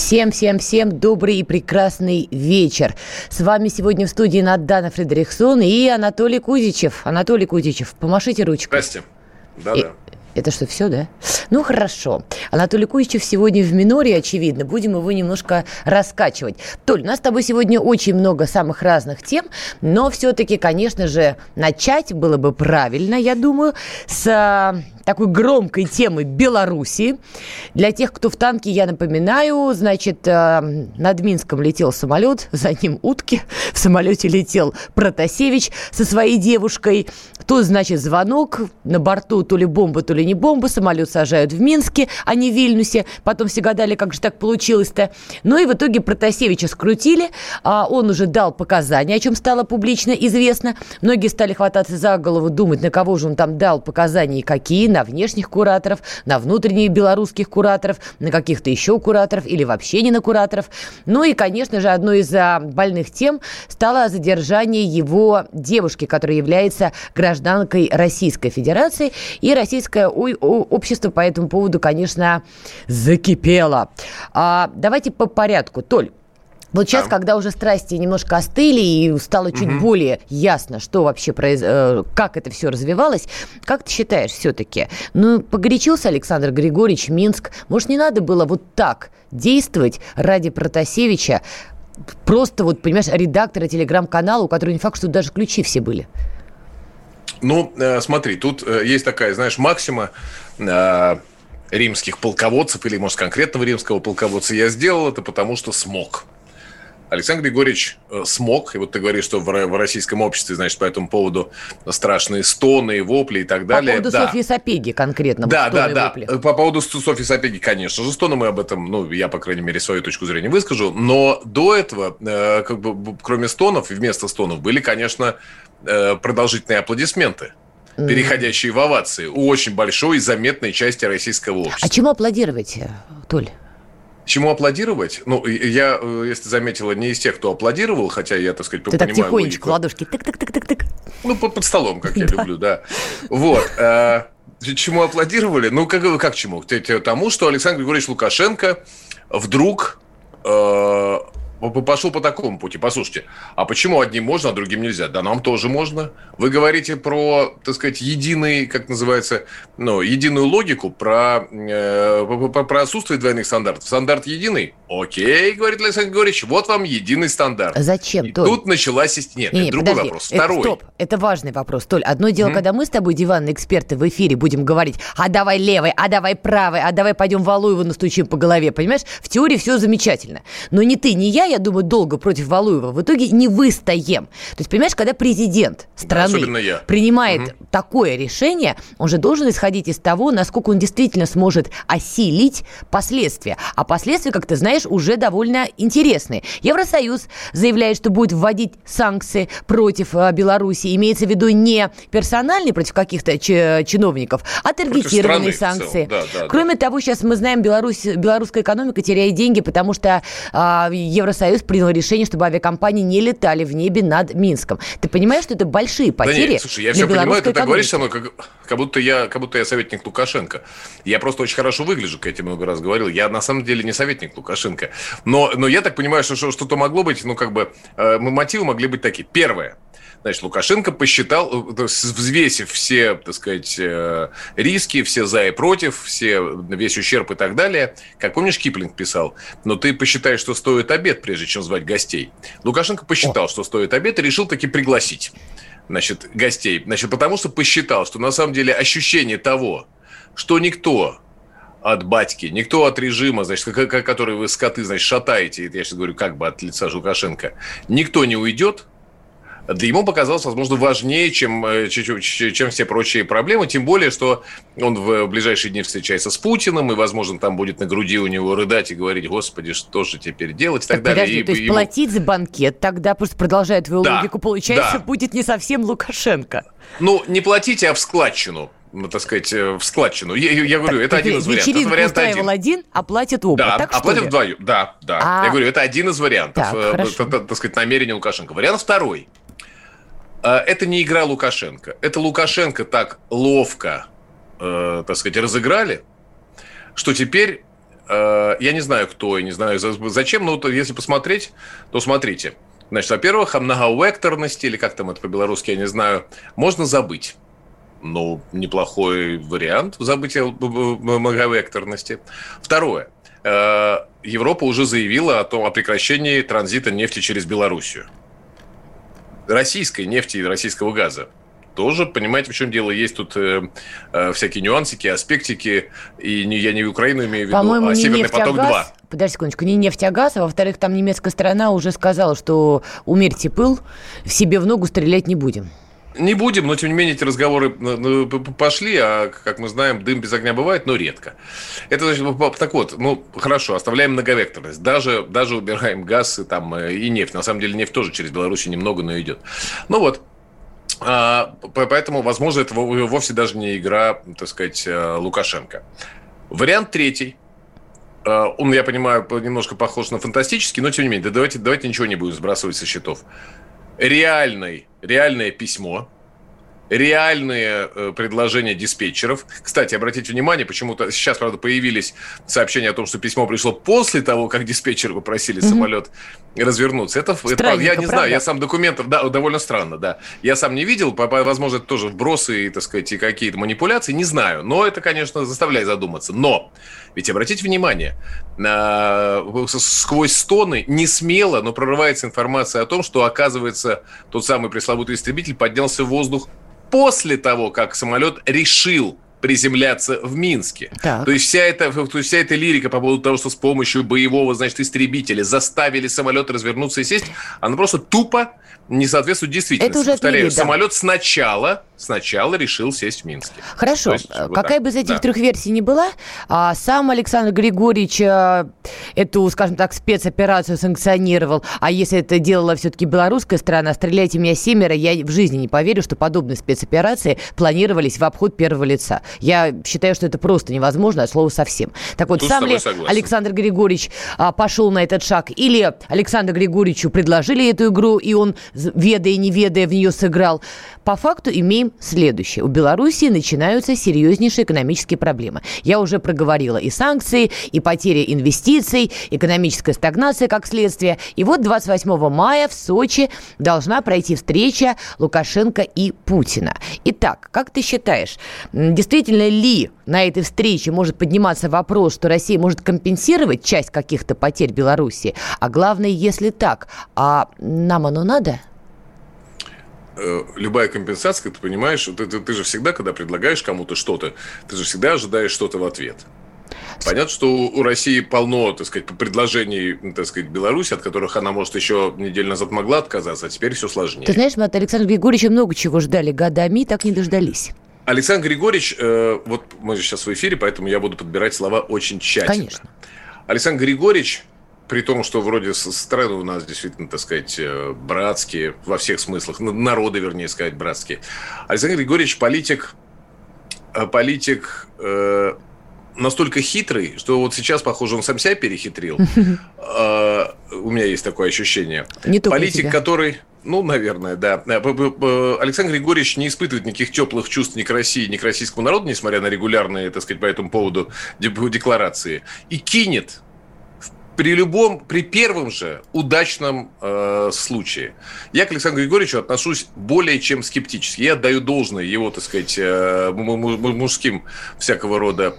Всем-всем-всем добрый и прекрасный вечер. С вами сегодня в студии Надана Фредериксон и Анатолий Кузичев. Анатолий Кузичев, помашите ручкой. Здрасте. Да-да. Это что, все, да? Ну, хорошо. Анатолий Кузичев сегодня в миноре, очевидно. Будем его немножко раскачивать. Толь, у нас с тобой сегодня очень много самых разных тем, но все-таки, конечно же, начать было бы правильно, я думаю, с такой громкой темы Беларуси. Для тех, кто в танке, я напоминаю, значит, э, над Минском летел самолет, за ним утки, в самолете летел Протасевич со своей девушкой. Тут, значит, звонок, на борту то ли бомба, то ли не бомба, самолет сажают в Минске, а не в Вильнюсе. Потом все гадали, как же так получилось-то. Ну и в итоге Протасевича скрутили, а он уже дал показания, о чем стало публично известно. Многие стали хвататься за голову, думать, на кого же он там дал показания и какие, на внешних кураторов, на внутренних белорусских кураторов, на каких-то еще кураторов или вообще не на кураторов. Ну и, конечно же, одной из а, больных тем стало задержание его девушки, которая является гражданкой Российской Федерации. И российское общество по этому поводу, конечно, закипело. А, давайте по порядку. Толь, вот сейчас, да. когда уже страсти немножко остыли и стало чуть угу. более ясно, что вообще произ... Э, как это все развивалось, как ты считаешь все-таки? Ну, погорячился Александр Григорьевич Минск. Может, не надо было вот так действовать ради Протасевича? Просто вот, понимаешь, редактора телеграм-канала, у которого не факт, что даже ключи все были. Ну, э, смотри, тут э, есть такая, знаешь, максима римских полководцев, или, может, конкретного римского полководца. Я сделал это, потому что смог. Александр Григорьевич э, смог, и вот ты говоришь, что в российском обществе, значит, по этому поводу страшные стоны, вопли и так далее. По поводу да. Софьи Сапеги конкретно. Да, вот да, да. Вопли. По поводу Софьи Сапеги, конечно же, стоны мы об этом, ну, я, по крайней мере, свою точку зрения выскажу. Но до этого, э, как бы, кроме стонов и вместо стонов, были, конечно, э, продолжительные аплодисменты переходящие в овации у очень большой и заметной части российского общества. А чему аплодировать, Толь? Чему аплодировать? Ну, я, э, если заметила, не из тех, кто аплодировал, хотя я, так сказать, Ты понимаю... так тихонечко логику. ладошки тык-тык-тык-тык-тык. Ну, под, под столом, как я люблю, да. Вот. Э, чему аплодировали? Ну, как, как чему? Тому, что Александр Григорьевич Лукашенко вдруг э, пошел по такому пути. Послушайте, а почему одним можно, а другим нельзя? Да нам тоже можно. Вы говорите про, так сказать, единый, как называется, ну, единую логику, про, э, про отсутствие двойных стандартов. Стандарт единый? Окей, говорит Александр Григорьевич, вот вам единый стандарт. Зачем, И Толь? тут началась... Нет, не, это не, другой подожди. вопрос. Второй. Это, стоп, это важный вопрос. Толь, одно дело, mm-hmm. когда мы с тобой, диванные эксперты, в эфире будем говорить, а давай левый, а давай правый, а давай пойдем Валуеву настучим по голове, понимаешь? В теории все замечательно. Но ни ты, ни я, я думаю, долго против Валуева в итоге не выстоим. То есть, понимаешь, когда президент страны да, принимает угу. такое решение, он же должен исходить из того, насколько он действительно сможет осилить последствия. А последствия, как ты знаешь, уже довольно интересные. Евросоюз заявляет, что будет вводить санкции против э, Беларуси. Имеется в виду не персональные против каких-то чиновников, а таргетированные санкции. Да, да, Кроме да. того, сейчас мы знаем, Беларусь, белорусская экономика теряет деньги, потому что а, Евросоюз принял решение, чтобы авиакомпании не летали в небе над Минском. Ты понимаешь, что это большие потери? Да нет, слушай, я все понимаю, ты так говоришь со мной, как, как, будто я, как будто я советник Лукашенко. Я просто очень хорошо выгляжу, как я тебе много раз говорил. Я на самом деле не советник Лукашенко. Но, но я так понимаю, что что-то могло быть, ну, как бы, э, мотивы могли быть такие. Первое – Значит, Лукашенко посчитал, э, взвесив все, так сказать, э, риски, все за и против, все, весь ущерб и так далее. Как помнишь, Киплинг писал, но ты посчитаешь, что стоит обед, прежде чем звать гостей. Лукашенко посчитал, О. что стоит обед, и решил таки пригласить значит, гостей. Значит, потому что посчитал, что на самом деле ощущение того, что никто от батьки, никто от режима, значит, который вы скоты, значит, шатаете, я сейчас говорю как бы от лица Лукашенко, никто не уйдет – да ему показалось, возможно, важнее, чем, э, чем все прочие проблемы, тем более, что он в ближайшие дни встречается с Путиным, и, возможно, там будет на груди у него рыдать и говорить, господи, что же теперь делать и так, так далее. Подожди, и, то есть ему... платить за банкет тогда, просто продолжая твою да, логику, получается, да. будет не совсем Лукашенко. Ну, не платите, а в складчину ну, так сказать, э, в складчину. Я, я говорю, так, это один из вариантов. Вечеринку вариант один. один, а платит оба. Да, так, а платят вдвоем. Да, да. А... Я говорю, это один из вариантов, так, э, так, так сказать, намерения Лукашенко. Вариант второй. Э, это не игра Лукашенко. Это Лукашенко так ловко, э, так сказать, разыграли, что теперь э, я не знаю, кто и не знаю зачем, но если посмотреть, то смотрите. Значит, во-первых, о многовекторности, или как там это по-белорусски, я не знаю, можно забыть ну, неплохой вариант забытия многовекторности. Второе. Э, Европа уже заявила о том, о прекращении транзита нефти через Белоруссию. Российской нефти и российского газа. Тоже, понимаете, в чем дело, есть тут э, э, всякие нюансики, аспектики, и не, я не Украину имею в виду, По-моему, а Северный а поток-2. Подожди секундочку, не нефть, а газ, а во-вторых, там немецкая сторона уже сказала, что умерьте пыл, в себе в ногу стрелять не будем. Не будем, но тем не менее эти разговоры ну, ну, пошли, а как мы знаем, дым без огня бывает, но редко. Это значит, так вот, ну хорошо, оставляем многовекторность, даже, даже убираем газ и, там, э, и нефть. На самом деле нефть тоже через Беларусь немного, но идет. Ну вот, а, поэтому, возможно, это вовсе даже не игра, так сказать, э, Лукашенко. Вариант третий. Э, он, я понимаю, немножко похож на фантастический, но тем не менее, да давайте, давайте ничего не будем сбрасывать со счетов реальный, реальное письмо, реальные э, предложения диспетчеров. Кстати, обратите внимание, почему-то сейчас, правда, появились сообщения о том, что письмо пришло после того, как диспетчеры попросили mm-hmm. самолет развернуться. Это, это я не правда? знаю, я сам документов, да, довольно странно, да. Я сам не видел, возможно, это тоже вбросы, так сказать, и какие-то манипуляции, не знаю. Но это, конечно, заставляет задуматься. Но ведь обратите внимание, сквозь стоны не смело, но прорывается информация о том, что, оказывается, тот самый пресловутый истребитель поднялся в воздух после того, как самолет решил приземляться в Минске. Так. То есть вся эта, то есть вся эта лирика по поводу того, что с помощью боевого, значит, истребителя заставили самолет развернуться и сесть, она просто тупо не соответствует действительности. Это уже Повторяю, отмели, да. самолет сначала, сначала решил сесть в Минске. Хорошо. Есть, Какая вот бы из этих да. трех версий ни была, а, сам Александр Григорьевич а, эту, скажем так, спецоперацию санкционировал, а если это делала все-таки белорусская страна, стреляйте меня семеро, я в жизни не поверю, что подобные спецоперации планировались в обход первого лица. Я считаю, что это просто невозможно, от слова совсем. Так вот, Тут сам ли согласен. Александр Григорьевич а, пошел на этот шаг, или Александру Григорьевичу предложили эту игру, и он ведая, не ведая, в нее сыграл. По факту имеем следующее. У Белоруссии начинаются серьезнейшие экономические проблемы. Я уже проговорила и санкции, и потеря инвестиций, экономическая стагнация как следствие. И вот 28 мая в Сочи должна пройти встреча Лукашенко и Путина. Итак, как ты считаешь, действительно ли на этой встрече может подниматься вопрос, что Россия может компенсировать часть каких-то потерь Беларуси? А главное, если так, а нам оно надо? Э, любая компенсация, ты понимаешь, ты, ты, ты же всегда, когда предлагаешь кому-то что-то, ты же всегда ожидаешь что-то в ответ. Понятно, что у России полно, так сказать, предложений, так сказать, Беларуси, от которых она, может, еще неделю назад могла отказаться, а теперь все сложнее. Ты знаешь, мы от Александра Григорьевича много чего ждали годами, так не дождались. Александр Григорьевич, э, вот мы же сейчас в эфире, поэтому я буду подбирать слова очень тщательно. Конечно. Alександр Григорьевич при том, что вроде страны у нас действительно, так сказать, э, братские во всех смыслах, народы, вернее сказать, братские. Александр Григорьевич политик, э, политик э, настолько хитрый, что вот сейчас, похоже, он сам себя перехитрил. А, у меня есть такое ощущение. Не Политик, который... Ну, наверное, да. Александр Григорьевич не испытывает никаких теплых чувств ни к России, ни к российскому народу, несмотря на регулярные, так сказать, по этому поводу декларации. И кинет при любом, при первом же удачном э, случае. Я к Александру Григорьевичу отношусь более чем скептически. Я отдаю должное его, так сказать, э, мужским всякого рода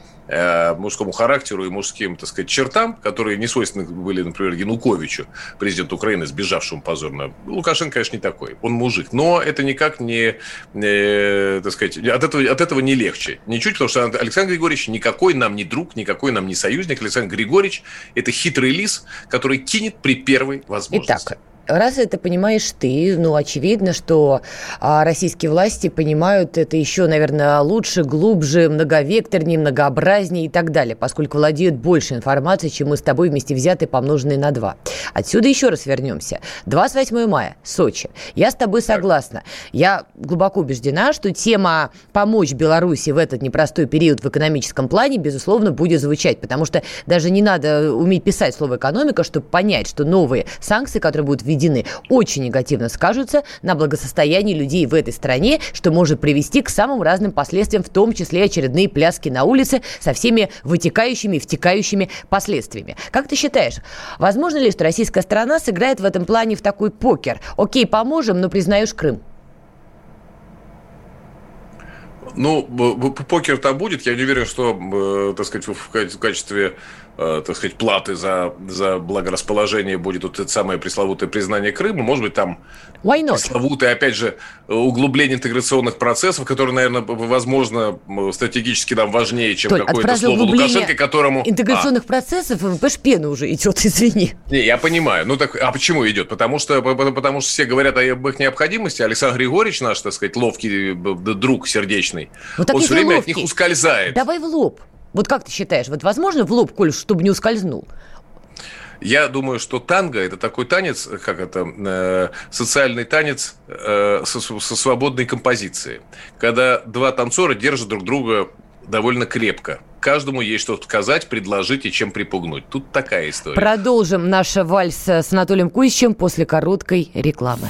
мужскому характеру и мужским, так сказать, чертам, которые не свойственны были, например, Януковичу, президенту Украины, сбежавшему позорно. Лукашенко, конечно, не такой. Он мужик. Но это никак не, э, так сказать, от этого, от этого не легче. Ничуть, потому что Александр Григорьевич никакой нам не друг, никакой нам не союзник. Александр Григорьевич – это хитрый лис, который кинет при первой возможности. Итак, раз это понимаешь ты, ну, очевидно, что а, российские власти понимают это еще, наверное, лучше, глубже, многовекторнее, многообразнее и так далее, поскольку владеют больше информации, чем мы с тобой вместе взяты, помноженные на два. Отсюда еще раз вернемся. 28 мая, Сочи. Я с тобой согласна. Я глубоко убеждена, что тема помочь Беларуси в этот непростой период в экономическом плане, безусловно, будет звучать, потому что даже не надо уметь писать слово «экономика», чтобы понять, что новые санкции, которые будут введены, очень негативно скажутся на благосостоянии людей в этой стране, что может привести к самым разным последствиям, в том числе очередные пляски на улице со всеми вытекающими и втекающими последствиями. Как ты считаешь, возможно ли, что российская страна сыграет в этом плане в такой покер? Окей, поможем, но признаешь Крым. Ну, покер там будет. Я не уверен, что, э, так сказать, в качестве так сказать, платы за, за благорасположение будет вот это самое пресловутое признание Крыма. Может быть, там пресловутое, опять же, углубление интеграционных процессов, которые, наверное, возможно, стратегически нам важнее, чем какое-то слово Лукашенко, которому... интеграционных а. процессов, ВПШ пена уже идет, извини. Не, я понимаю. Ну так, а почему идет? Потому что, потому что все говорят об их необходимости. Александр Григорьевич наш, так сказать, ловкий друг сердечный, вот он все время ловкий. от них ускользает. Давай в лоб. Вот как ты считаешь, вот возможно в лоб, Коль, чтобы не ускользнул? Я думаю, что танго – это такой танец, как это, э, социальный танец э, со, со свободной композицией. Когда два танцора держат друг друга довольно крепко. Каждому есть что сказать, предложить и чем припугнуть. Тут такая история. Продолжим наш вальс с Анатолием Кузичем после короткой рекламы.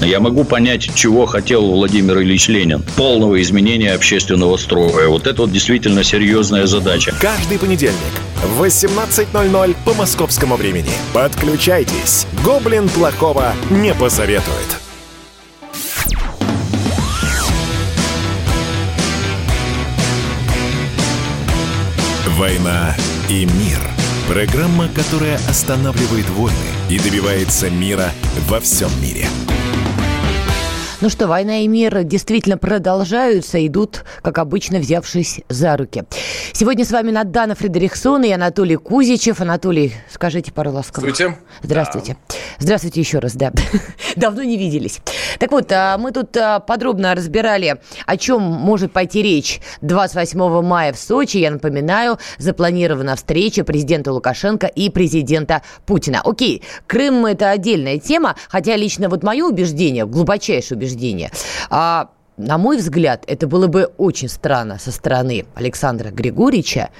Я могу понять, чего хотел Владимир Ильич Ленин. Полного изменения общественного строя. Вот это вот действительно серьезная задача. Каждый понедельник в 18.00 по московскому времени. Подключайтесь. Гоблин плохого не посоветует. «Война и мир» – программа, которая останавливает войны и добивается мира во всем мире – ну что, война и мир действительно продолжаются, идут, как обычно, взявшись за руки. Сегодня с вами Надана Фредериксон и Анатолий Кузичев. Анатолий, скажите пару ласковых. Здравствуйте. Здравствуйте. Да. Здравствуйте еще раз, да. Давно не виделись. Так вот, а, мы тут а, подробно разбирали, о чем может пойти речь 28 мая в Сочи. Я напоминаю, запланирована встреча президента Лукашенко и президента Путина. Окей, Крым – это отдельная тема, хотя лично вот мое убеждение, глубочайшее убеждение, учреждения. А, на мой взгляд, это было бы очень странно со стороны Александра Григорьевича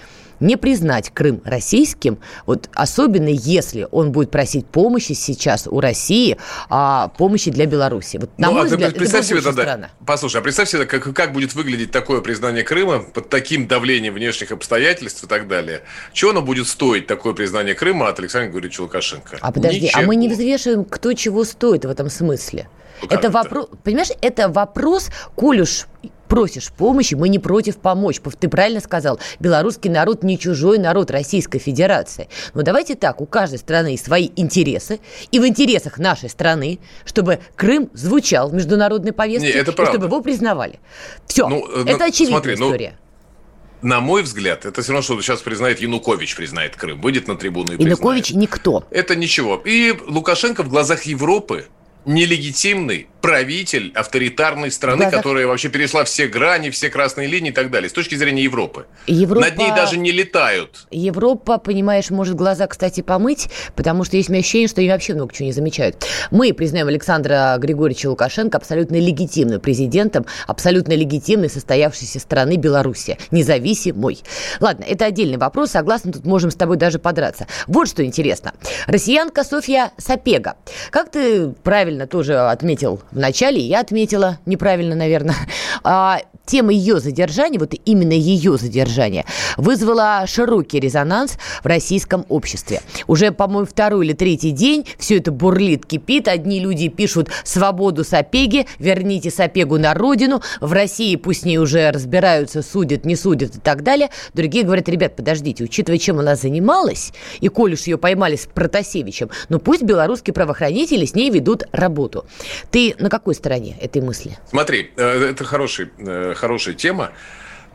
не признать Крым российским, вот особенно если он будет просить помощи сейчас у России, а, помощи для Беларуси. Вот, на ну, мой а взгляд, представь это себе тогда, странно. Послушай, а представь себе, как, как будет выглядеть такое признание Крыма под таким давлением внешних обстоятельств и так далее. Чего оно будет стоить, такое признание Крыма от Александра Григорьевича Лукашенко? А подожди, Ничего. а мы не взвешиваем, кто чего стоит в этом смысле. Ну, это вопрос, понимаешь, это вопрос, коль уж просишь помощи, мы не против помочь. Ты правильно сказал, белорусский народ не чужой народ Российской Федерации. Но давайте так, у каждой страны свои интересы, и в интересах нашей страны, чтобы Крым звучал в международной повестке, не, это и чтобы его признавали. Все, ну, э, это ну, очевидная смотри, ну, история. Ну... На мой взгляд, это все равно, что сейчас признает Янукович, признает Крым, выйдет на трибуну и Янукович признает. никто. Это ничего. И Лукашенко в глазах Европы нелегитимный правитель авторитарной страны, глазах... которая вообще перешла все грани, все красные линии и так далее, с точки зрения Европы. Европа... Над ней даже не летают. Европа, понимаешь, может глаза, кстати, помыть, потому что есть ощущение, что они вообще много чего не замечают. Мы признаем Александра Григорьевича Лукашенко абсолютно легитимным президентом, абсолютно легитимной состоявшейся страны Беларуси, независимой. Ладно, это отдельный вопрос, согласна, тут можем с тобой даже подраться. Вот что интересно. Россиянка Софья Сапега. Как ты правильно тоже отметил Вначале я отметила, неправильно, наверное, а, тема ее задержания, вот именно ее задержания, вызвала широкий резонанс в российском обществе. Уже, по-моему, второй или третий день все это бурлит, кипит. Одни люди пишут «свободу Сапеги», «верните Сапегу на родину», в России пусть с ней уже разбираются, судят, не судят и так далее. Другие говорят, ребят, подождите, учитывая, чем она занималась, и коль уж ее поймали с Протасевичем, ну пусть белорусские правоохранители с ней ведут работу. Ты на какой стороне этой мысли? Смотри, э, это хороший, э, хорошая тема.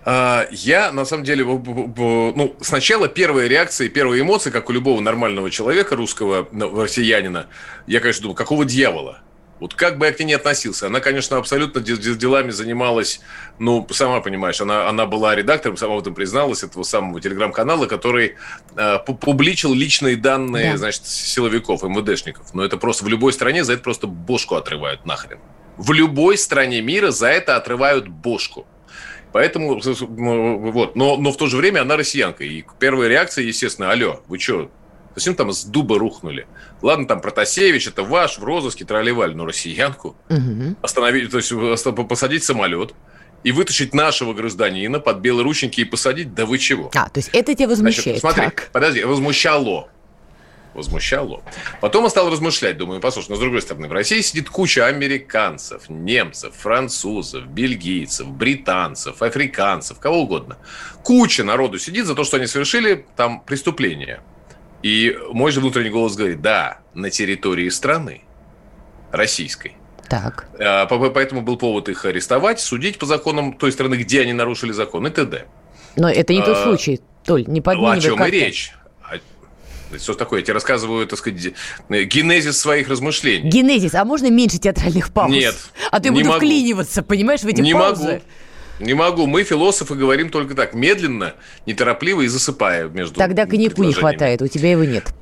А, я, на самом деле, ну, сначала первые реакции, первые эмоции, как у любого нормального человека, русского ну, россиянина, я, конечно, думаю, какого дьявола? Вот как бы я к ней не относился, она, конечно, абсолютно делами занималась, ну, сама понимаешь, она, она была редактором, сама в этом призналась, этого самого телеграм-канала, который э, публичил личные данные, да. значит, силовиков, МВДшников. Но это просто в любой стране за это просто бошку отрывают нахрен. В любой стране мира за это отрывают бошку. Поэтому, вот, но, но в то же время она россиянка. И первая реакция, естественно, алло, вы что, Зачем там с дуба рухнули? Ладно, там Протасевич, это ваш, в розыске тролливали, но россиянку угу. остановить, то есть посадить самолет, и вытащить нашего гражданина под белые рученьки и посадить, да вы чего? А, то есть это тебя возмущает. Значит, смотри, так. подожди, возмущало. Возмущало. Потом я стал размышлять, думаю, послушай, но с другой стороны, в России сидит куча американцев, немцев, французов, бельгийцев, британцев, африканцев, кого угодно. Куча народу сидит за то, что они совершили там преступление. И мой же внутренний голос говорит, да, на территории страны, российской. Так. А, поэтому был повод их арестовать, судить по законам той страны, где они нарушили закон и т.д. Но это не тот а, случай, Толь, не подменивай ну, О чем и речь. Что такое? Я тебе рассказываю, так сказать, генезис своих размышлений. Генезис, а можно меньше театральных пауз? Нет. А я буду могу. вклиниваться, понимаешь, в эти не паузы. Могу. Не могу. Мы, философы, говорим только так. Медленно, неторопливо и засыпая между Тогда коньяку не хватает, у тебя его нет.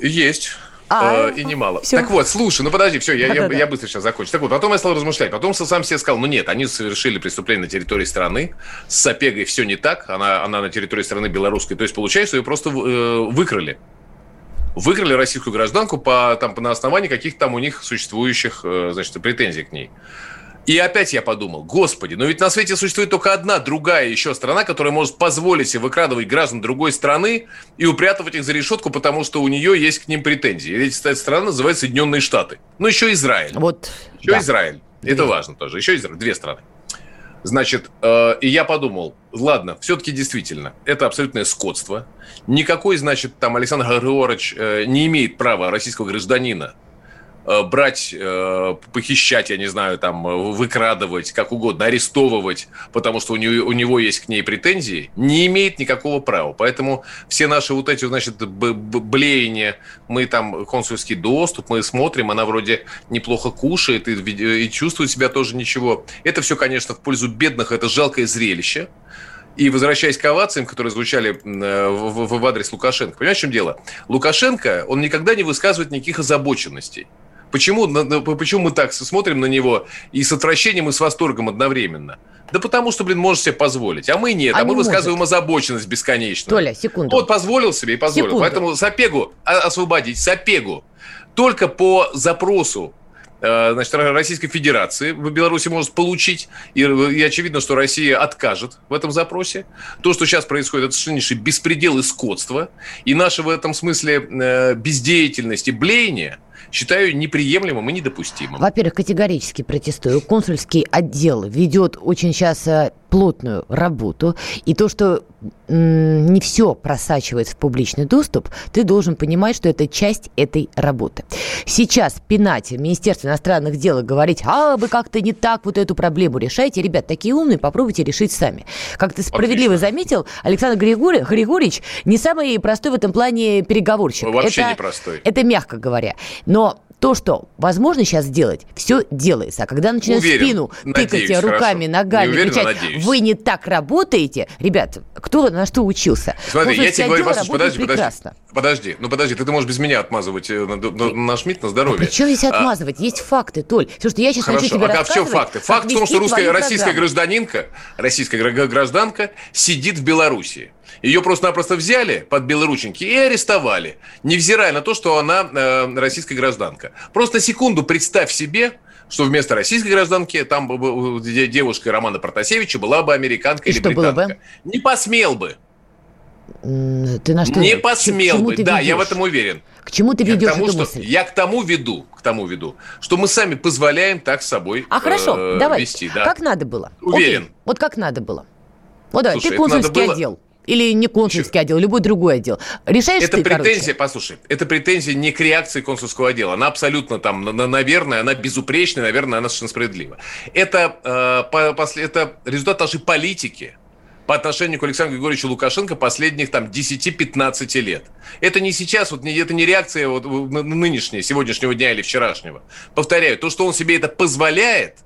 Есть. А, э, и немало. Все. Так вот, слушай, ну подожди, все, я, я, я быстро сейчас закончу. Так вот, потом я стал размышлять. Потом сам себе сказал, ну нет, они совершили преступление на территории страны. С Сапегой все не так. Она, она на территории страны белорусской. То есть получается, ее просто э, выкрали. Выкрали российскую гражданку по, там, на основании каких-то там у них существующих э, значит, претензий к ней. И опять я подумал, господи, но ведь на свете существует только одна другая еще страна, которая может позволить себе выкрадывать граждан другой страны и упрятывать их за решетку, потому что у нее есть к ним претензии. И эта страна называется Соединенные Штаты. Ну, еще Израиль. Вот, еще да. Израиль. Это Две. важно тоже. Еще Израиль. Две страны. Значит, э, и я подумал, ладно, все-таки действительно, это абсолютное скотство. Никакой, значит, там Александр Григорьевич э, не имеет права российского гражданина брать, э, похищать, я не знаю, там, э, выкрадывать, как угодно, арестовывать, потому что у него, у него есть к ней претензии, не имеет никакого права. Поэтому все наши вот эти, значит, блеяния, мы там консульский доступ, мы смотрим, она вроде неплохо кушает и, и чувствует себя тоже ничего. Это все, конечно, в пользу бедных, это жалкое зрелище. И возвращаясь к овациям, которые звучали в, в, в адрес Лукашенко. Понимаешь, в чем дело? Лукашенко, он никогда не высказывает никаких озабоченностей. Почему, почему мы так смотрим на него и с отвращением, и с восторгом одновременно? Да потому что, блин, может себе позволить. А мы нет. А, а мы высказываем может. озабоченность бесконечно. Толя, секунду. Вот позволил себе и позволил. Секунду. Поэтому Сапегу освободить. Сапегу только по запросу э, значит, Российской Федерации в Беларуси может получить. И, и очевидно, что Россия откажет в этом запросе. То, что сейчас происходит, это совершеннейший беспредел и скотство. И наша в этом смысле э, бездеятельность и блеяние – считаю неприемлемым и недопустимым. Во-первых, категорически протестую. Консульский отдел ведет очень сейчас э, плотную работу. И то, что не все просачивается в публичный доступ, ты должен понимать, что это часть этой работы. Сейчас пинать Министерство иностранных дел и говорить, а вы как-то не так вот эту проблему решаете. Ребят, такие умные, попробуйте решить сами. Как ты справедливо Отлично. заметил, Александр Григорий, Григорьевич не самый простой в этом плане переговорщик. Вообще это, не простой. Это мягко говоря. Но то, что возможно сейчас сделать, все делается. А когда начинают Уверен. спину Надеюсь, тыкать руками, хорошо. ногами, Не уверен, кричать, надеюсь. вы не так работаете, ребят, кто на что учился? Смотри, я Консульский тебе говорю, послушай, подожди, подожди. прекрасно. Подожди, ну подожди, ты, ты можешь без меня отмазывать э, на, на- на Шмидт на здоровье. Причем здесь А, отмазывать? Есть факты, Толь. Все, что я сейчас начну Хорошо, тебе а как в чем факты? Факт в том, что русская, российская программу. гражданинка, российская гра- гражданка сидит в Белоруссии. Ее просто-напросто взяли под белорученьки и арестовали, невзирая на то, что она э, российская гражданка. Просто секунду представь себе, что вместо российской гражданки там девушка Романа Протасевича была бы американка И или что было бы? британка. Не посмел бы. Ты на что? не посмел бы. Да, я в ведешь? этом уверен. К чему ты Я к, ведешь тому, эту что, мысль? я к тому веду, к тому веду, что мы сами позволяем так с собой А хорошо, э, давай. вести. Да. Как надо было? Уверен. Окей, Вот как надо было. Вот давай, Слушай, ты консульский было- отдел. Или не консульский отдел, любой другой отдел. Решаешь Это ты, претензия, короче. послушай, это претензия не к реакции консульского отдела. Она абсолютно там, на- на- наверное, она безупречная, наверное, она совершенно справедлива. Это, э, по- после, это результат нашей политики по отношению к Александру Григорьевичу Лукашенко последних там 10-15 лет. Это не сейчас, вот, это не реакция вот, нынешнего, сегодняшнего дня или вчерашнего. Повторяю, то, что он себе это позволяет,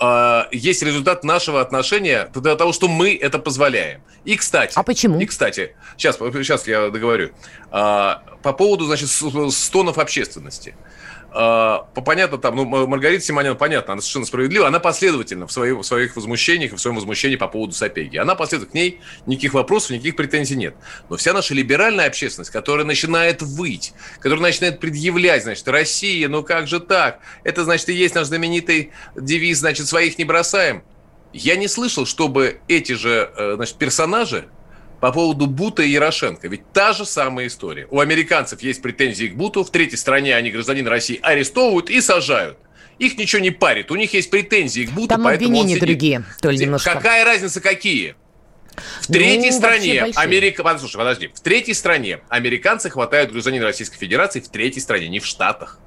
э, есть результат нашего отношения до того, что мы это позволяем. И, кстати... А почему? И, кстати, сейчас, сейчас я договорю. А, по поводу, значит, стонов общественности. А, по- понятно, там, ну, Маргарита Симонян, понятно, она совершенно справедлива, она последовательна в своих, в своих возмущениях и в своем возмущении по поводу Сапеги. Она последовательна, к ней никаких вопросов, никаких претензий нет. Но вся наша либеральная общественность, которая начинает выть, которая начинает предъявлять, значит, Россия, ну как же так? Это, значит, и есть наш знаменитый девиз, значит, своих не бросаем. Я не слышал, чтобы эти же, э, значит, персонажи по поводу Бута и Ярошенко. Ведь та же самая история. У американцев есть претензии к Буту, в третьей стране они гражданина России арестовывают и сажают. Их ничего не парит, у них есть претензии к Буту, Там поэтому он обвинения сидит. другие, Толь, немножко. Какая разница, какие? В Ну, третьей вообще стране. Америка... Послушай, подожди. В третьей стране американцы хватают гражданина Российской Федерации в третьей стране, не в Штатах.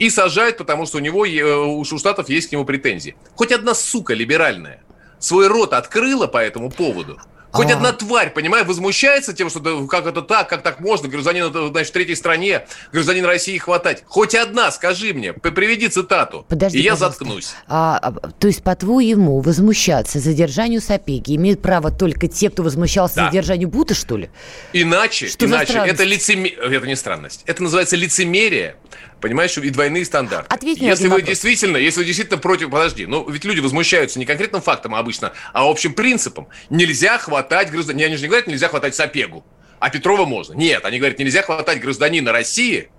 И сажают, потому что у него, у Штатов есть к нему претензии. Хоть одна сука либеральная свой рот открыла по этому поводу. Хоть А. одна тварь, понимаю, возмущается тем, что да, как это так, как так можно, гражданин, значит, в третьей стране, гражданин России хватать. Хоть одна, скажи мне, приведи цитату, Подожди, и я пожалуйста. заткнусь. А, а, то есть, по-твоему, возмущаться задержанию Сапеги имеют право только те, кто возмущался Да. задержанию Бута, что ли? Иначе, Что иначе, это лицемерие, это не странность, это называется лицемерие, понимаешь, и двойные стандарты. Ответь мне если вы вопрос. действительно, если вы действительно против, подожди, ну ведь люди возмущаются не конкретным фактом обычно, а общим принципом. Нельзя хватать гражданина, они же не говорят, нельзя хватать Сапегу, а Петрова можно. Нет, они говорят, нельзя хватать гражданина России,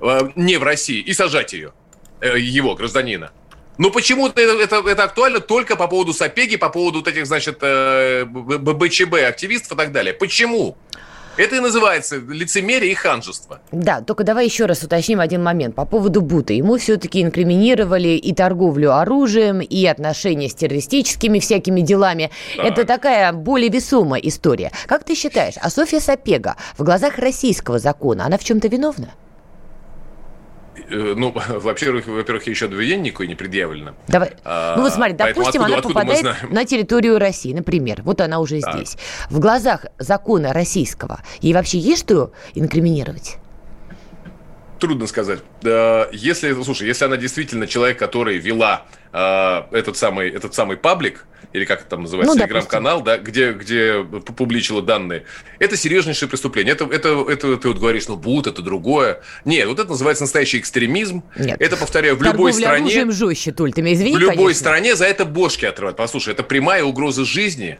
э, не в России, и сажать ее, э, его, гражданина. Ну почему-то это, это, это актуально только по поводу Сапеги, по поводу вот этих, значит, э, БЧБ активистов и так далее. Почему? Это и называется лицемерие и ханжество. Да, только давай еще раз уточним один момент по поводу Бута. Ему все-таки инкриминировали и торговлю оружием, и отношения с террористическими всякими делами. Так. Это такая более весомая история. Как ты считаешь, а Софья Сапега в глазах российского закона, она в чем-то виновна? Э, Ну, во-первых, во-первых, еще обвинение никакое не предъявлено. Давай. А, ну вот смотри, допустим, откуда- она откуда попадает на территорию России, например. Вот она уже Так. здесь. В глазах закона российского ей вообще есть что инкриминировать? Трудно сказать. Если, слушай, если она действительно человек, который вела э, этот самый этот самый паблик или как это там называется, Ну, телеграм-канал, да, где где публичила данные, это серьезнейшее преступление. Это это это ты вот говоришь, ну бут, это другое. Нет, вот это называется настоящий экстремизм. Нет. Это повторяю в любой Торговля стране. оружием жестче, Толь, ты меня извини, в любой конечно. стране за это бошки отрывают. Послушай, это прямая угроза жизни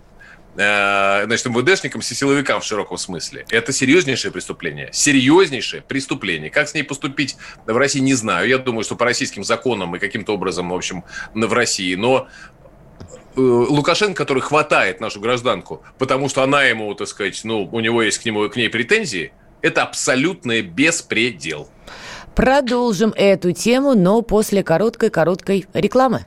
значит, МВДшникам, силовикам в широком смысле. Это серьезнейшее преступление. Серьезнейшее преступление. Как с ней поступить в России, не знаю. Я думаю, что по российским законам и каким-то образом, в общем, в России. Но э, Лукашенко, который хватает нашу гражданку, потому что она ему, так сказать, ну, у него есть к, нему, к ней претензии, это абсолютный беспредел. Продолжим эту тему, но после короткой-короткой рекламы.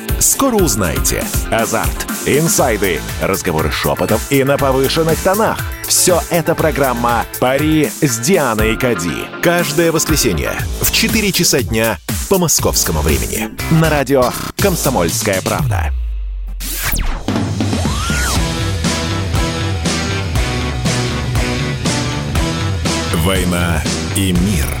Скоро узнаете. Азарт, инсайды, разговоры шепотов и на повышенных тонах. Все это программа «Пари с Дианой Кади». Каждое воскресенье в 4 часа дня по московскому времени. На радио «Комсомольская правда». «Война и мир» –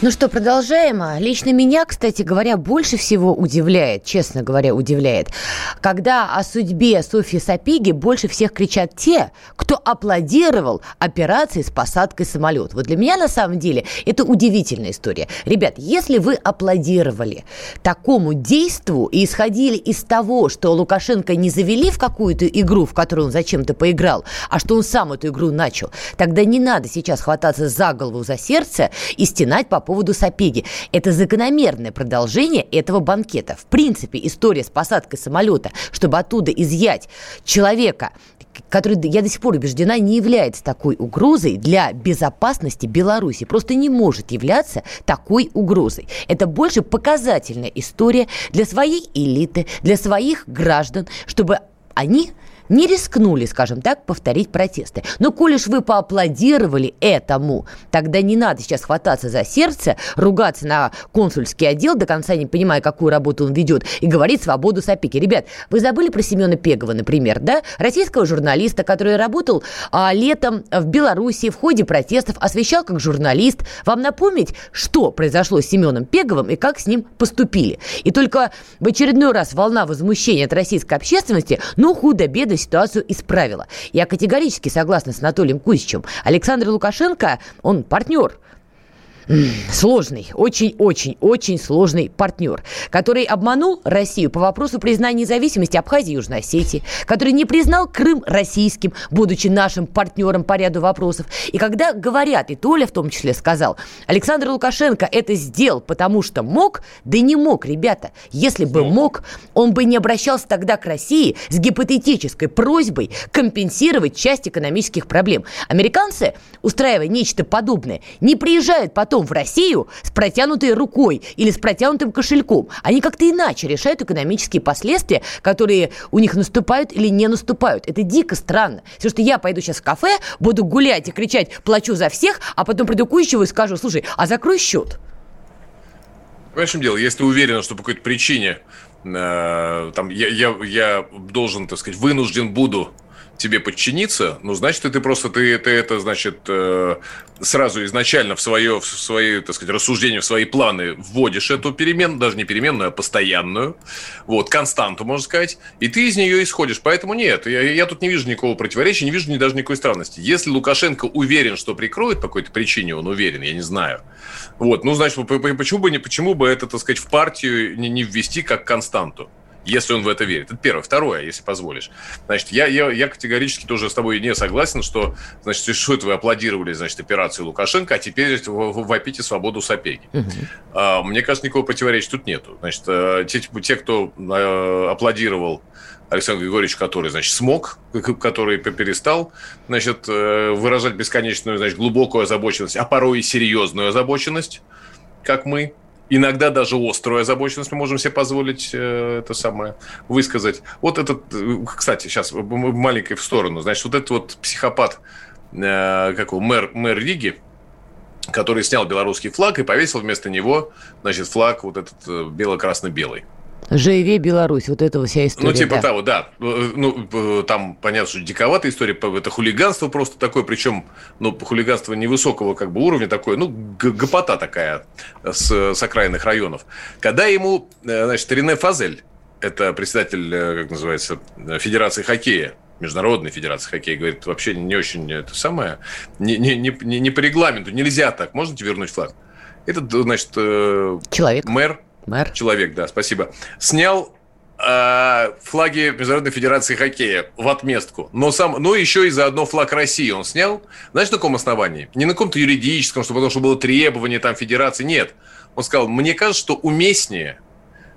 ну что, продолжаем. Лично меня, кстати говоря, больше всего удивляет, честно говоря, удивляет, когда о судьбе Софьи Сапиги больше всех кричат те, кто аплодировал операции с посадкой самолета. Вот для меня, на самом деле, это удивительная история. Ребят, если вы аплодировали такому действу и исходили из того, что Лукашенко не завели в какую-то игру, в которую он зачем-то поиграл, а что он сам эту игру начал, тогда не надо сейчас хвататься за голову, за сердце и стенать по поводу Сапеги. Это закономерное продолжение этого банкета. В принципе, история с посадкой самолета, чтобы оттуда изъять человека, который, я до сих пор убеждена, не является такой угрозой для безопасности Беларуси. Просто не может являться такой угрозой. Это больше показательная история для своей элиты, для своих граждан, чтобы они не рискнули, скажем так, повторить протесты. Но коль уж вы поаплодировали этому, тогда не надо сейчас хвататься за сердце, ругаться на консульский отдел, до конца не понимая, какую работу он ведет, и говорить свободу Сапики. Ребят, вы забыли про Семена Пегова, например, да? Российского журналиста, который работал а, летом в Беларуси в ходе протестов, освещал как журналист. Вам напомнить, что произошло с Семеном Пеговым и как с ним поступили? И только в очередной раз волна возмущения от российской общественности, ну, худо-бедно ситуацию исправила. Я категорически согласна с Анатолием Кузичем. Александр Лукашенко, он партнер сложный, очень-очень-очень сложный партнер, который обманул Россию по вопросу признания независимости Абхазии и Южной Осетии, который не признал Крым российским, будучи нашим партнером по ряду вопросов. И когда говорят, и Толя в том числе сказал, Александр Лукашенко это сделал, потому что мог, да не мог, ребята. Если бы мог, он бы не обращался тогда к России с гипотетической просьбой компенсировать часть экономических проблем. Американцы, устраивая нечто подобное, не приезжают потом потом в Россию с протянутой рукой или с протянутым кошельком. Они как-то иначе решают экономические последствия, которые у них наступают или не наступают. Это дико странно. Потому что я пойду сейчас в кафе, буду гулять и кричать «плачу за всех», а потом приду к и скажу «слушай, а закрой счет». Понимаешь, в чем дело? Если ты уверен, что по какой-то причине э, там, я, я, я должен, так сказать, вынужден буду тебе подчиниться, ну, значит, ты просто, ты, ты это, значит, э, сразу изначально в свое, в свои, так сказать, рассуждения, в свои планы вводишь эту перемену, даже не переменную, а постоянную, вот, константу, можно сказать, и ты из нее исходишь. Поэтому нет, я, я тут не вижу никакого противоречия, не вижу ни, даже никакой странности. Если Лукашенко уверен, что прикроет по какой-то причине, он уверен, я не знаю, вот, ну, значит, почему бы, не, почему бы это, так сказать, в партию не, не ввести как константу? Если он в это верит. Это первое. Второе, если позволишь. Значит, я, я, я категорически тоже с тобой не согласен, что, значит, существует, вы аплодировали, значит, операцию Лукашенко, а теперь вопите свободу Сапеги. Угу. А, мне кажется, никакого противоречия тут нету. Значит, э, те, те кто э, аплодировал Александр Григорьевич, который, значит, смог, который перестал, значит, э, выражать бесконечную, значит, глубокую озабоченность, а порой и серьезную озабоченность, как мы, Иногда даже острую озабоченность мы можем себе позволить э, это самое высказать. Вот этот, э, кстати, сейчас маленькой в сторону. Значит, вот этот вот психопат, э, как его, мэр, мэр Риги, который снял белорусский флаг и повесил вместо него, значит, флаг вот этот бело-красно-белый. ЖВ Беларусь, вот этого вся история. Ну, типа да. того, да. Ну, там, понятно, что диковатая история, это хулиганство просто такое, причем, ну, хулиганство невысокого как бы уровня такое, ну, гопота такая с, с окраинных районов. Когда ему, э, значит, Рене Фазель, это председатель, э, как называется, Федерации хоккея, Международной Федерации хоккея, говорит, вообще не очень это самое, не, не, не, не по регламенту, нельзя так, можете вернуть флаг? Этот, значит, э, Человек. мэр, Мэр? Человек, да, спасибо. Снял э, флаги Международной Федерации Хоккея в отместку. Но, сам, но еще и заодно флаг России он снял. Знаешь, на каком основании? Не на каком-то юридическом, что потому что было требование там Федерации. Нет. Он сказал, мне кажется, что уместнее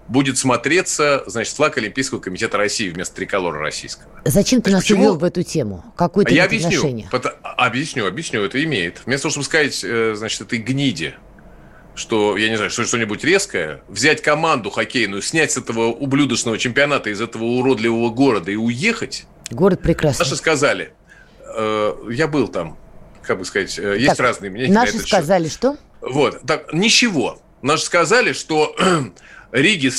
будет смотреться, значит, флаг Олимпийского комитета России вместо триколора российского. Зачем ты нас почему? увел в эту тему? Какое то Я объясню. Отношение? Объясню, объясню. Это имеет. Вместо того, чтобы сказать, э, значит, этой гниде, что, я не знаю, что что-нибудь резкое, взять команду хоккейную, снять с этого ублюдочного чемпионата из этого уродливого города и уехать. Город прекрасный. Наши сказали, э, я был там, как бы сказать, э, есть так, разные мнения. Наши сказали счет. что? Вот, так, ничего. Наши сказали, что Риге,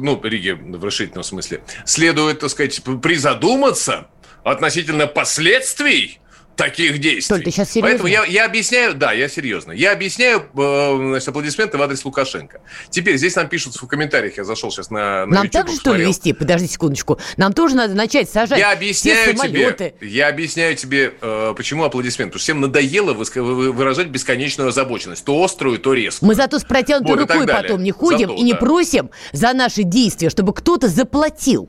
ну, Риге в расширительном смысле, следует, так сказать, призадуматься относительно последствий таких действий. Толь, ты сейчас серьезно? Поэтому я, я объясняю, да, я серьезно. Я объясняю э, значит, аплодисменты в адрес Лукашенко. Теперь здесь нам пишут в комментариях, я зашел сейчас на, на Нам YouTube, так же, что ли, вести? Подожди секундочку. Нам тоже надо начать сажать я объясняю все самолеты. Тебе, я объясняю тебе, э, почему аплодисмент. Потому что всем надоело выражать бесконечную озабоченность. То острую, то резкую. Мы зато с протянутой вот, рукой потом не ходим зато, и не да. просим за наши действия, чтобы кто-то заплатил.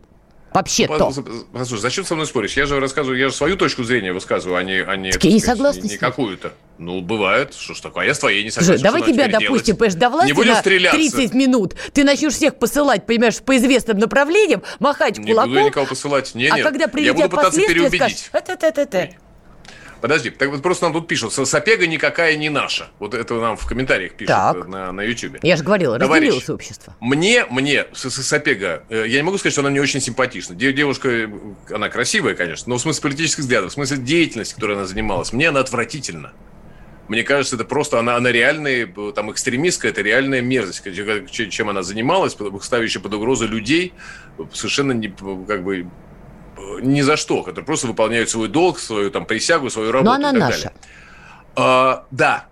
Вообще-то. Послушай, зачем со мной споришь? Я же рассказываю, я же свою точку зрения высказываю, а не, а не, так я не согласна не, не какую-то. Ну, бывает. Что ж такое? А я с твоей не согласен. давай тебя, допустим, понимаешь, до власти не на стреляться. 30 минут. Ты начнешь всех посылать, понимаешь, по известным направлениям, махать не кулаком. Не буду никого посылать. Не, а нет. когда прилетят я буду пытаться переубедить. Скажешь, Подожди, так вот просто нам тут пишут, Сапега никакая не наша. Вот это нам в комментариях пишут так. на, на YouTube. Я же говорил, разделилось общество. Мне, мне, Сапега, э, я не могу сказать, что она мне очень симпатична. Девушка, она красивая, конечно, но в смысле политических взглядов, в смысле деятельности, которой она занималась, мне она отвратительна. Мне кажется, это просто она, она реальная, там, экстремистская, это реальная мерзость, чем она занималась, ставящая под угрозу людей, совершенно не, как бы ни за что, которые просто выполняют свой долг, свою там присягу, свою работу. Но она наша. А, да.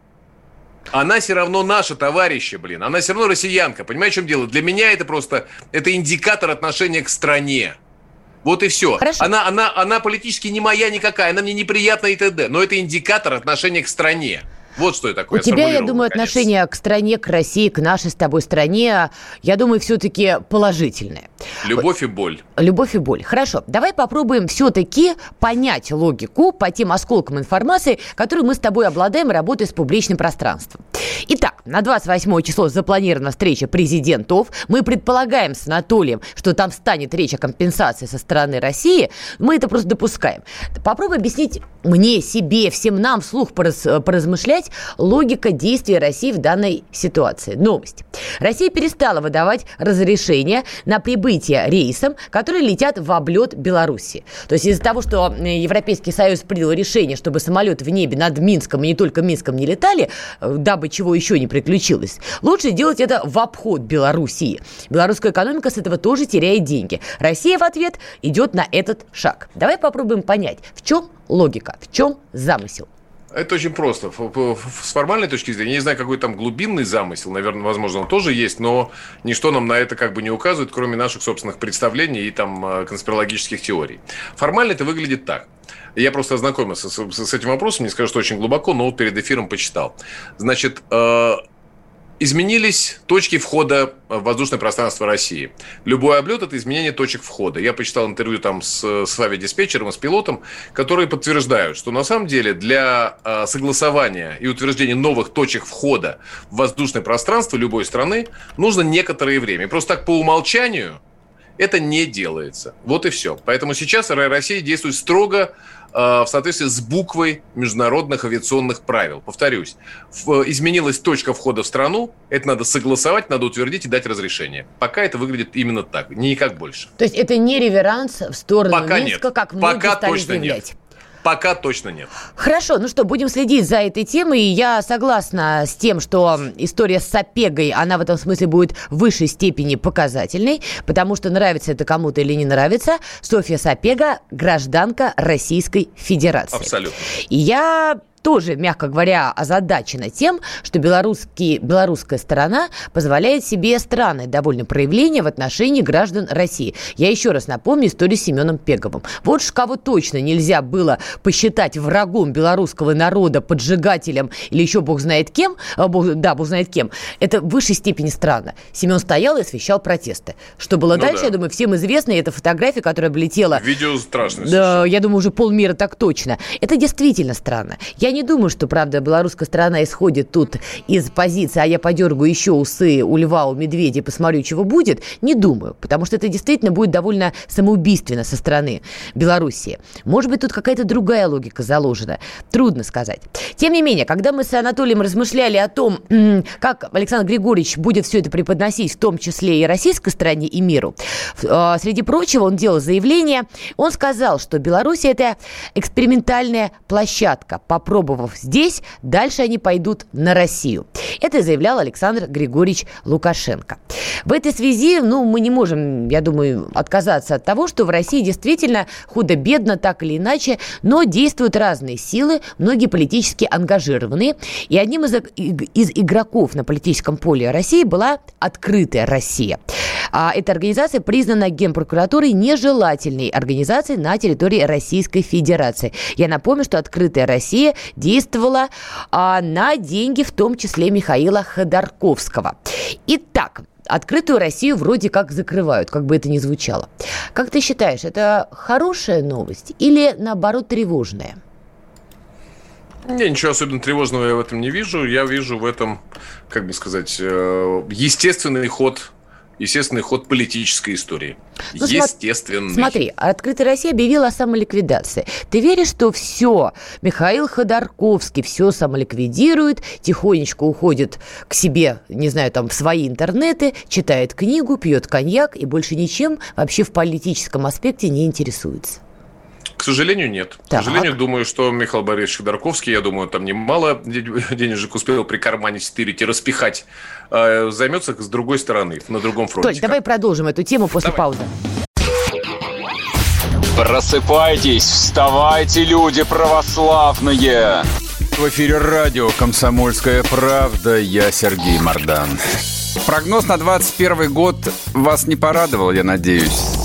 Она все равно наша товарища, блин. Она все равно россиянка. Понимаешь, в чем дело? Для меня это просто это индикатор отношения к стране. Вот и все. Хорошо. Она, она, она политически не моя никакая, она мне неприятна и т.д. Но это индикатор отношения к стране. Вот что это такое. У тебя, я думаю, отношение к стране, к России, к нашей с тобой стране, я думаю, все-таки положительное. Любовь и боль. Любовь и боль. Хорошо. Давай попробуем все-таки понять логику по тем осколкам информации, которые мы с тобой обладаем, работая с публичным пространством. Итак, на 28 число запланирована встреча президентов. Мы предполагаем с Анатолием, что там станет речь о компенсации со стороны России. Мы это просто допускаем. Попробуй объяснить мне, себе, всем нам вслух пораз, поразмышлять логика действий России в данной ситуации. Новость. Россия перестала выдавать разрешение на прибытие рейсам, которые летят в облет Беларуси. То есть из-за того, что Европейский Союз принял решение, чтобы самолеты в небе над Минском и не только Минском не летали, э, дабы чего еще не приключилось, лучше делать это в обход Белоруссии. Белорусская экономика с этого тоже теряет деньги. Россия в ответ идет на этот шаг. Давай попробуем понять, в чем логика, в чем замысел. Это очень просто. С формальной точки зрения, я не знаю, какой там глубинный замысел, наверное, возможно, он тоже есть, но ничто нам на это как бы не указывает, кроме наших собственных представлений и там э, конспирологических теорий. Формально это выглядит так. Я просто ознакомился с, с этим вопросом, не скажу, что очень глубоко, но вот перед эфиром почитал. Значит, э, Изменились точки входа в воздушное пространство России. Любой облет – это изменение точек входа. Я почитал интервью там с, с авиадиспетчером, с пилотом, которые подтверждают, что на самом деле для э, согласования и утверждения новых точек входа в воздушное пространство любой страны нужно некоторое время. Просто так по умолчанию это не делается. Вот и все. Поэтому сейчас Россия действует строго в соответствии с буквой международных авиационных правил. Повторюсь, изменилась точка входа в страну, это надо согласовать, надо утвердить и дать разрешение. Пока это выглядит именно так, никак больше. То есть это не реверанс в сторону Пока Минска, нет. как многие Пока стали точно заявлять? Нет. Пока точно нет. Хорошо, ну что, будем следить за этой темой. Я согласна с тем, что история с Сапегой, она в этом смысле будет в высшей степени показательной, потому что нравится это кому-то или не нравится. Софья Сапега – гражданка Российской Федерации. Абсолютно. И я тоже, мягко говоря, озадачена тем, что белорусский, белорусская сторона позволяет себе странное довольно проявление в отношении граждан России. Я еще раз напомню историю с Семеном Пеговым. Вот ж кого точно нельзя было посчитать врагом белорусского народа, поджигателем или еще бог знает кем, а, бог, да, бог знает кем, это в высшей степени странно. Семен стоял и освещал протесты. Что было ну дальше, да. я думаю, всем известно, и это фотография, которая облетела... Видео страшное. Да, я думаю, уже полмира так точно. Это действительно странно. Я не думаю, что, правда, белорусская сторона исходит тут из позиции, а я подергаю еще усы у льва, у медведя посмотрю, чего будет. Не думаю, потому что это действительно будет довольно самоубийственно со стороны Белоруссии. Может быть, тут какая-то другая логика заложена. Трудно сказать. Тем не менее, когда мы с Анатолием размышляли о том, как Александр Григорьевич будет все это преподносить, в том числе и российской стороне, и миру, а, среди прочего он делал заявление, он сказал, что Беларусь это экспериментальная площадка. Попробовав здесь, дальше они пойдут на Россию. Это заявлял Александр Григорьевич Лукашенко. В этой связи, ну, мы не можем, я думаю, отказаться от того, что в России действительно худо-бедно, так или иначе, но действуют разные силы, многие политически ангажированные. И одним из, из игроков на политическом поле России была открытая Россия. А эта организация признана Генпрокуратурой нежелательной организацией на территории Российской Федерации. Я напомню, что открытая Россия действовала а, на деньги, в том числе Михаила Ходорковского. Итак, открытую Россию вроде как закрывают, как бы это ни звучало. Как ты считаешь, это хорошая новость или наоборот тревожная? Я ничего особенно тревожного я в этом не вижу. Я вижу в этом, как бы сказать, э, естественный ход естественный ход политической истории. Ну, Естественный. Смотри, Открытая Россия объявила о самоликвидации. Ты веришь, что все, Михаил Ходорковский все самоликвидирует, тихонечко уходит к себе, не знаю, там, в свои интернеты, читает книгу, пьет коньяк и больше ничем вообще в политическом аспекте не интересуется? К сожалению, нет. Так. К сожалению, думаю, что Михаил Борисович Ходорковский, я думаю, там немало денежек успел прикарманить, стырить и распихать, а, займется с другой стороны, на другом фронте. Толь, давай продолжим эту тему после давай. паузы. Просыпайтесь, вставайте, люди православные! В эфире радио «Комсомольская правда». Я Сергей Мордан. Прогноз на 21 год вас не порадовал, я надеюсь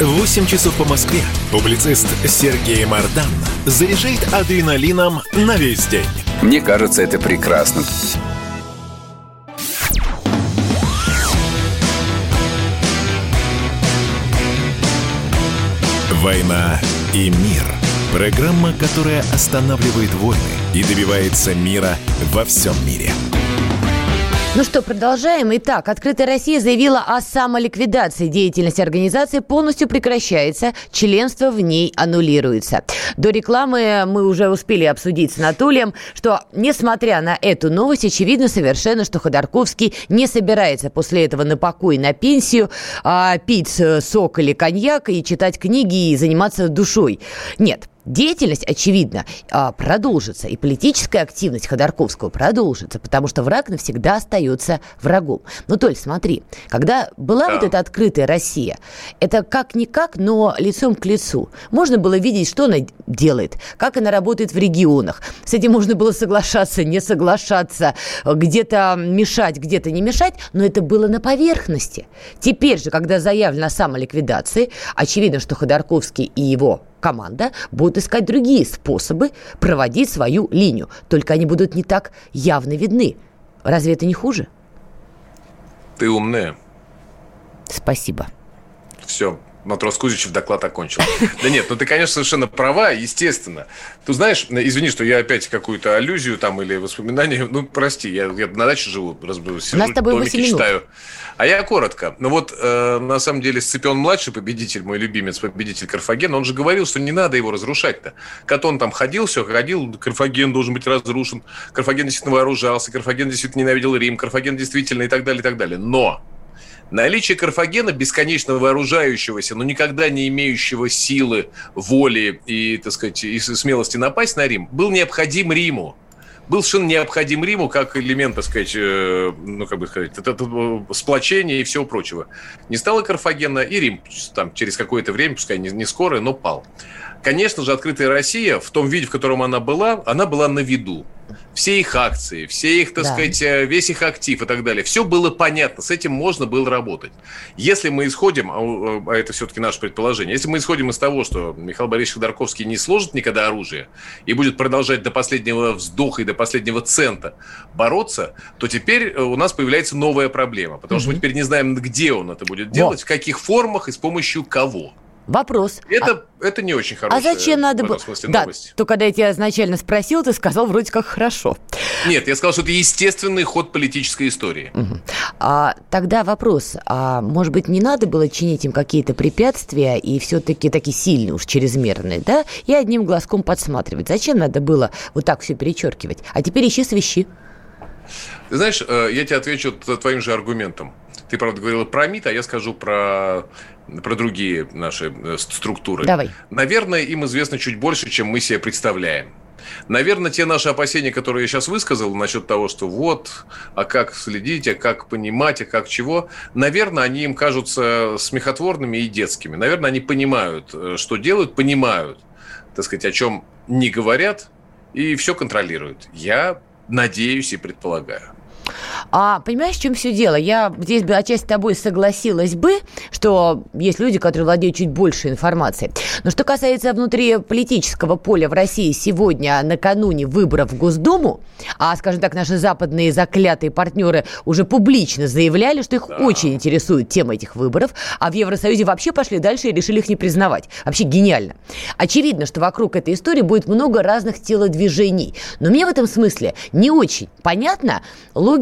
8 часов по Москве публицист Сергей Мардан заряжает адреналином на весь день. Мне кажется, это прекрасно. «Война и мир» – программа, которая останавливает войны и добивается мира во всем мире – ну что, продолжаем. Итак, Открытая Россия заявила о самоликвидации. Деятельность организации полностью прекращается, членство в ней аннулируется. До рекламы мы уже успели обсудить с Анатолием, что, несмотря на эту новость, очевидно совершенно, что Ходорковский не собирается после этого на покой, на пенсию, а, пить сок или коньяк и читать книги и заниматься душой. Нет, деятельность, очевидно, а, продолжится, и политическая активность Ходорковского продолжится, потому что враг навсегда остается врагом. Ну, Толь, смотри, когда была да. вот эта открытая Россия, это как-никак, но лицом к лицу. Можно было видеть, что она делает, как она работает в регионах. С этим можно было соглашаться, не соглашаться, где-то мешать, где-то не мешать, но это было на поверхности. Теперь же, когда заявлено о самоликвидации, очевидно, что Ходорковский и его команда будет искать другие способы проводить свою линию. Только они будут не так явно видны. Разве это не хуже? Ты умная. Спасибо. Все, Матрос Кузичев доклад окончил. Да нет, ну ты, конечно, совершенно права, естественно. Ты знаешь, извини, что я опять какую-то аллюзию там или воспоминание, ну, прости, я, я на даче живу, раз, сижу, тобой томики читаю. А я коротко. Ну вот, э, на самом деле, Сципион-младший победитель, мой любимец, победитель Карфагена, он же говорил, что не надо его разрушать-то. Катон там ходил, все, ходил, Карфаген должен быть разрушен, Карфаген действительно вооружался, Карфаген действительно ненавидел Рим, Карфаген действительно и так далее, и так далее. Но Наличие Карфагена, бесконечно вооружающегося, но никогда не имеющего силы, воли и, так сказать, и смелости напасть на Рим, был необходим Риму был совершенно необходим Риму как элемент, так сказать, э, ну, как бы сказать, это, это, сплочения и всего прочего. Не стало Карфагена, и Рим там через какое-то время, пускай не, не скоро, но пал. Конечно же, открытая Россия в том виде, в котором она была, она была на виду. Все их акции, все их, так да. сказать, э, весь их актив и так далее. Все было понятно, с этим можно было работать. Если мы исходим, а, а это все-таки наше предположение, если мы исходим из того, что Михаил Борисович Ходорковский не сложит никогда оружие и будет продолжать до последнего вздоха и до последнего цента бороться, то теперь э, у нас появляется новая проблема, потому угу. что мы теперь не знаем, где он это будет делать, вот. в каких формах и с помощью кого. Вопрос. Это, а, это не очень хорошо. А зачем надо было? Да, новость. то когда я тебя изначально спросил, ты сказал вроде как хорошо. Нет, я сказал, что это естественный ход политической истории. Угу. А, тогда вопрос. А может быть, не надо было чинить им какие-то препятствия и все-таки такие сильные уж чрезмерные, да? И одним глазком подсматривать. Зачем надо было вот так все перечеркивать? А теперь ищи свищи. Ты знаешь, э, я тебе отвечу твоим же аргументом. Ты, правда, говорила про МИД, а я скажу про про другие наши э, структуры. Давай. Наверное, им известно чуть больше, чем мы себе представляем. Наверное, те наши опасения, которые я сейчас высказал насчет того, что вот, а как следить, а как понимать, а как чего, наверное, они им кажутся смехотворными и детскими. Наверное, они понимают, э, что делают, понимают, так сказать, о чем не говорят, и все контролируют. Я надеюсь и предполагаю. А понимаешь, в чем все дело? Я здесь бы отчасти с тобой согласилась бы, что есть люди, которые владеют чуть больше информацией. Но что касается внутриполитического поля в России сегодня, накануне выборов в Госдуму, а, скажем так, наши западные заклятые партнеры уже публично заявляли, что их да. очень интересует тема этих выборов, а в Евросоюзе вообще пошли дальше и решили их не признавать. Вообще гениально. Очевидно, что вокруг этой истории будет много разных телодвижений. Но мне в этом смысле не очень понятно логика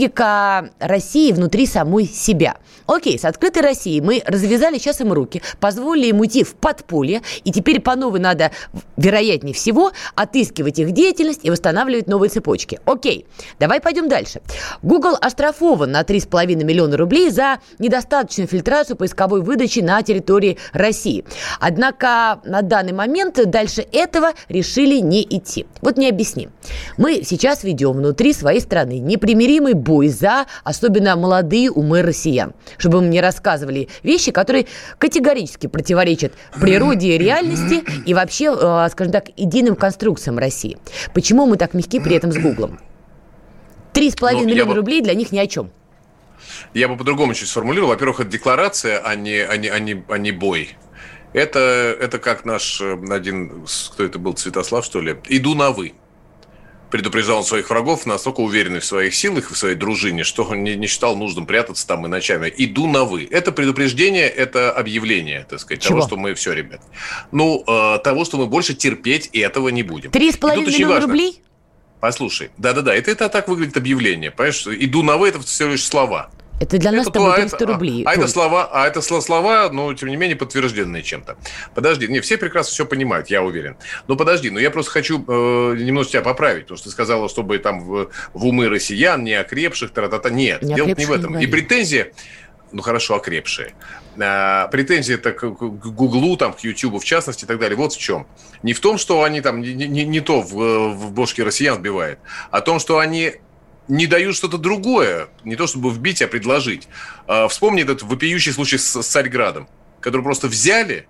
России внутри самой себя. Окей, с открытой Россией мы развязали сейчас им руки, позволили им уйти в подполье, и теперь по новой надо, вероятнее всего, отыскивать их деятельность и восстанавливать новые цепочки. Окей, давай пойдем дальше. Google оштрафован на 3,5 миллиона рублей за недостаточную фильтрацию поисковой выдачи на территории России. Однако на данный момент дальше этого решили не идти. Вот не объясни. Мы сейчас ведем внутри своей страны непримиримый бой за особенно молодые умы россиян чтобы мы мне рассказывали вещи, которые категорически противоречат природе и реальности и вообще, э, скажем так, единым конструкциям России. Почему мы так мягки при этом с Гуглом? Три с половиной ну, миллиона бы... рублей для них ни о чем. Я бы по-другому чуть сформулировал. Во-первых, это декларация, а не, а не, а не, а не бой. Это, это как наш э, один, кто это был, Святослав, что ли, «Иду на вы» предупреждал своих врагов, настолько уверенный в своих силах и в своей дружине, что он не, не считал нужным прятаться там и ночами. Иду на вы. Это предупреждение, это объявление, так сказать, Чего? того, что мы все, ребят. Ну, э, того, что мы больше терпеть этого не будем. Три с половиной миллиона рублей? Послушай, да-да-да, это, это так выглядит объявление. Понимаешь, иду на вы, это всего лишь слова. Это для нас это, тобой 300 это, рублей. А, а это слова, а это слова, но тем не менее подтвержденные чем-то. Подожди, не все прекрасно все понимают, я уверен. Но подожди, но я просто хочу э, немного тебя поправить, потому что ты сказала, чтобы там в, в умы россиян, не окрепших, тра-та-та. Нет, не дело не в этом. Не И претензия, ну хорошо, окрепшие. А, претензии это к, к Гуглу, там, к Ютубу в частности и так далее. Вот в чем. Не в том, что они там не, не, не то в, в бошке россиян сбивают, а в том, что они не дают что-то другое, не то чтобы вбить, а предложить. А, вспомни этот вопиющий случай с, с Царьградом, который просто взяли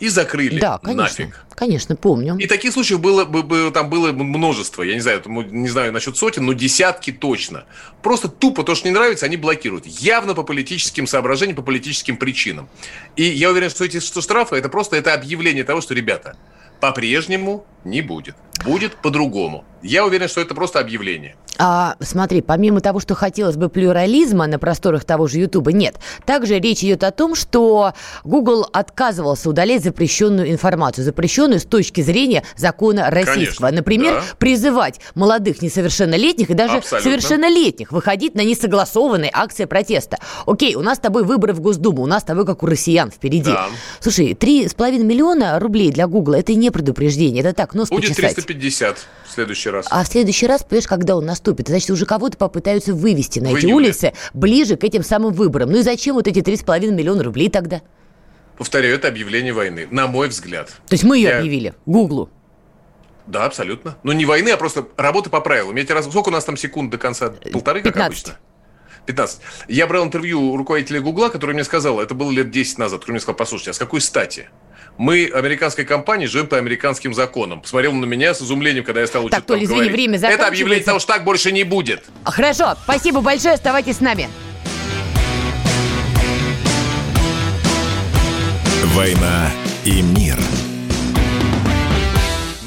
и закрыли да, конечно, нафиг. Конечно, помню. И таких случаев было, бы, там было множество. Я не знаю, не знаю насчет сотен, но десятки точно. Просто тупо то, что не нравится, они блокируют. Явно по политическим соображениям, по политическим причинам. И я уверен, что эти что штрафы, это просто это объявление того, что, ребята, по-прежнему не будет. Будет по-другому. Я уверен, что это просто объявление. А, смотри, помимо того, что хотелось бы плюрализма на просторах того же Ютуба, нет. Также речь идет о том, что Google отказывался удалять запрещенную информацию, запрещенную с точки зрения закона российского. Конечно, Например, да. призывать молодых несовершеннолетних и даже Абсолютно. совершеннолетних выходить на несогласованные акции протеста. Окей, у нас с тобой выборы в Госдуму, у нас с тобой, как у россиян, впереди. Да. Слушай, 3,5 миллиона рублей для Google это не предупреждение, это так, нос Будет почесать. 350 в следующий раз. А в следующий раз, понимаешь, когда он наступит, значит, уже кого-то попытаются вывести на в эти июле. улицы ближе к этим самым выборам. Ну и зачем вот эти 3,5 миллиона рублей тогда? Повторяю, это объявление войны, на мой взгляд. То есть мы ее Я... объявили, Гуглу? Да, абсолютно. Ну, не войны, а просто работы по правилам. Я тебе раз... Сколько у нас там секунд до конца? Полторы, 15. как обычно? 15. Я брал интервью у руководителя Гугла, который мне сказал, это было лет 10 назад, который мне сказал, послушайте, а с какой стати? Мы, американская компания, живем по американским законам. Посмотрел на меня с изумлением, когда я стал учить Так, Толя, извини, говорить. время Это объявление того, что так больше не будет. Хорошо, спасибо большое, оставайтесь с нами. «Война и мир»